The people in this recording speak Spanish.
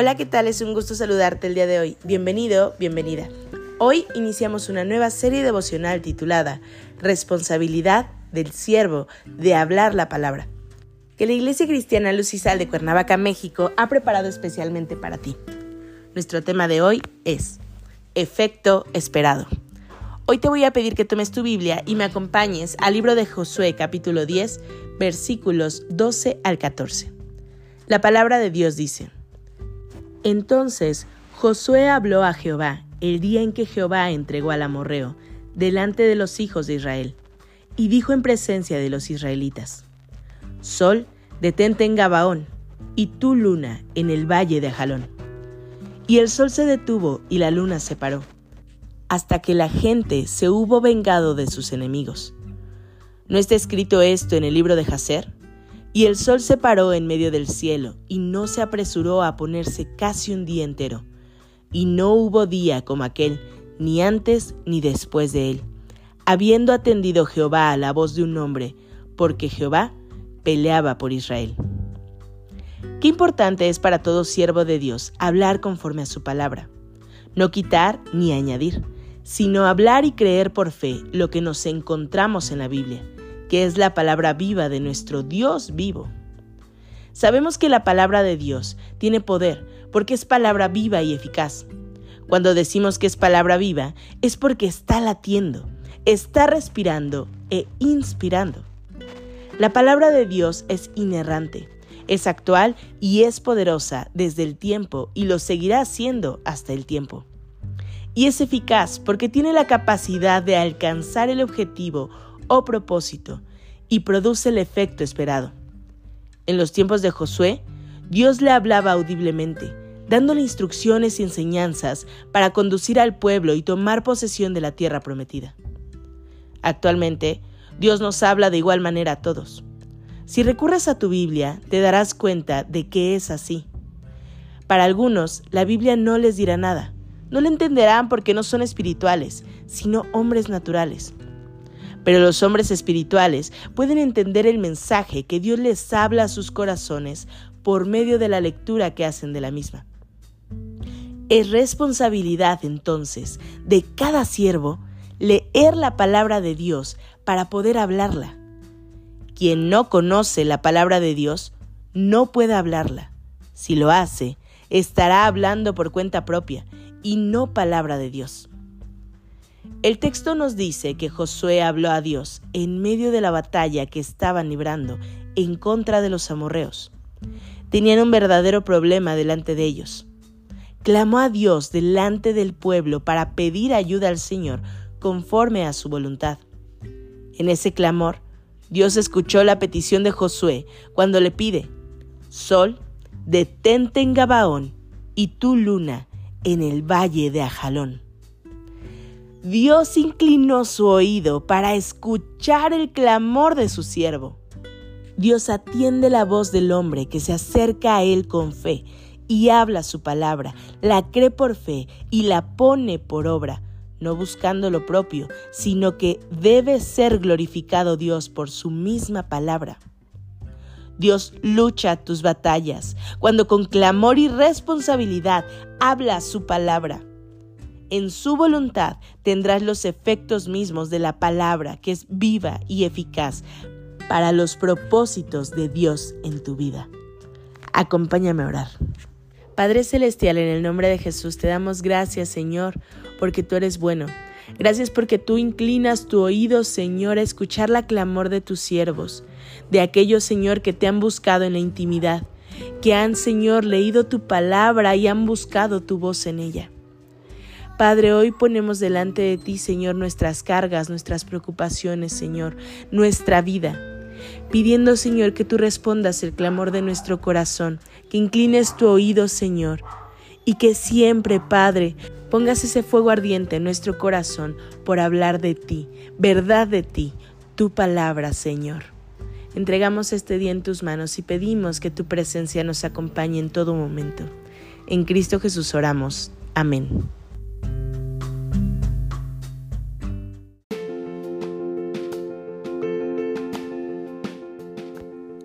Hola, ¿qué tal? Es un gusto saludarte el día de hoy. Bienvenido, bienvenida. Hoy iniciamos una nueva serie devocional titulada Responsabilidad del siervo de hablar la palabra, que la Iglesia Cristiana Lucisal de Cuernavaca, México, ha preparado especialmente para ti. Nuestro tema de hoy es Efecto esperado. Hoy te voy a pedir que tomes tu Biblia y me acompañes al libro de Josué capítulo 10, versículos 12 al 14. La palabra de Dios dice, entonces Josué habló a Jehová el día en que Jehová entregó al amorreo delante de los hijos de Israel, y dijo en presencia de los israelitas, Sol, detente en Gabaón, y tú luna en el valle de Jalón. Y el sol se detuvo y la luna se paró, hasta que la gente se hubo vengado de sus enemigos. ¿No está escrito esto en el libro de Jacer? Y el sol se paró en medio del cielo, y no se apresuró a ponerse casi un día entero. Y no hubo día como aquel, ni antes ni después de él, habiendo atendido Jehová a la voz de un hombre, porque Jehová peleaba por Israel. Qué importante es para todo siervo de Dios hablar conforme a su palabra, no quitar ni añadir, sino hablar y creer por fe lo que nos encontramos en la Biblia que es la palabra viva de nuestro Dios vivo. Sabemos que la palabra de Dios tiene poder porque es palabra viva y eficaz. Cuando decimos que es palabra viva es porque está latiendo, está respirando e inspirando. La palabra de Dios es inerrante, es actual y es poderosa desde el tiempo y lo seguirá siendo hasta el tiempo. Y es eficaz porque tiene la capacidad de alcanzar el objetivo o propósito y produce el efecto esperado. En los tiempos de Josué, Dios le hablaba audiblemente, dándole instrucciones y enseñanzas para conducir al pueblo y tomar posesión de la tierra prometida. Actualmente, Dios nos habla de igual manera a todos. Si recurres a tu Biblia, te darás cuenta de que es así. Para algunos, la Biblia no les dirá nada. No le entenderán porque no son espirituales, sino hombres naturales. Pero los hombres espirituales pueden entender el mensaje que Dios les habla a sus corazones por medio de la lectura que hacen de la misma. Es responsabilidad entonces de cada siervo leer la palabra de Dios para poder hablarla. Quien no conoce la palabra de Dios no puede hablarla. Si lo hace, estará hablando por cuenta propia y no palabra de Dios. El texto nos dice que Josué habló a Dios en medio de la batalla que estaban librando en contra de los amorreos. Tenían un verdadero problema delante de ellos. Clamó a Dios delante del pueblo para pedir ayuda al Señor conforme a su voluntad. En ese clamor, Dios escuchó la petición de Josué cuando le pide, Sol, detente en Gabaón y tú luna en el valle de Ajalón. Dios inclinó su oído para escuchar el clamor de su siervo. Dios atiende la voz del hombre que se acerca a Él con fe y habla su palabra, la cree por fe y la pone por obra, no buscando lo propio, sino que debe ser glorificado Dios por su misma palabra. Dios lucha tus batallas cuando con clamor y responsabilidad habla su palabra en su voluntad tendrás los efectos mismos de la palabra que es viva y eficaz para los propósitos de Dios en tu vida. Acompáñame a orar. Padre Celestial, en el nombre de Jesús te damos gracias, Señor, porque tú eres bueno. Gracias porque tú inclinas tu oído, Señor, a escuchar la clamor de tus siervos, de aquellos, Señor, que te han buscado en la intimidad, que han, Señor, leído tu palabra y han buscado tu voz en ella. Padre, hoy ponemos delante de ti, Señor, nuestras cargas, nuestras preocupaciones, Señor, nuestra vida, pidiendo, Señor, que tú respondas el clamor de nuestro corazón, que inclines tu oído, Señor, y que siempre, Padre, pongas ese fuego ardiente en nuestro corazón por hablar de ti, verdad de ti, tu palabra, Señor. Entregamos este día en tus manos y pedimos que tu presencia nos acompañe en todo momento. En Cristo Jesús oramos. Amén.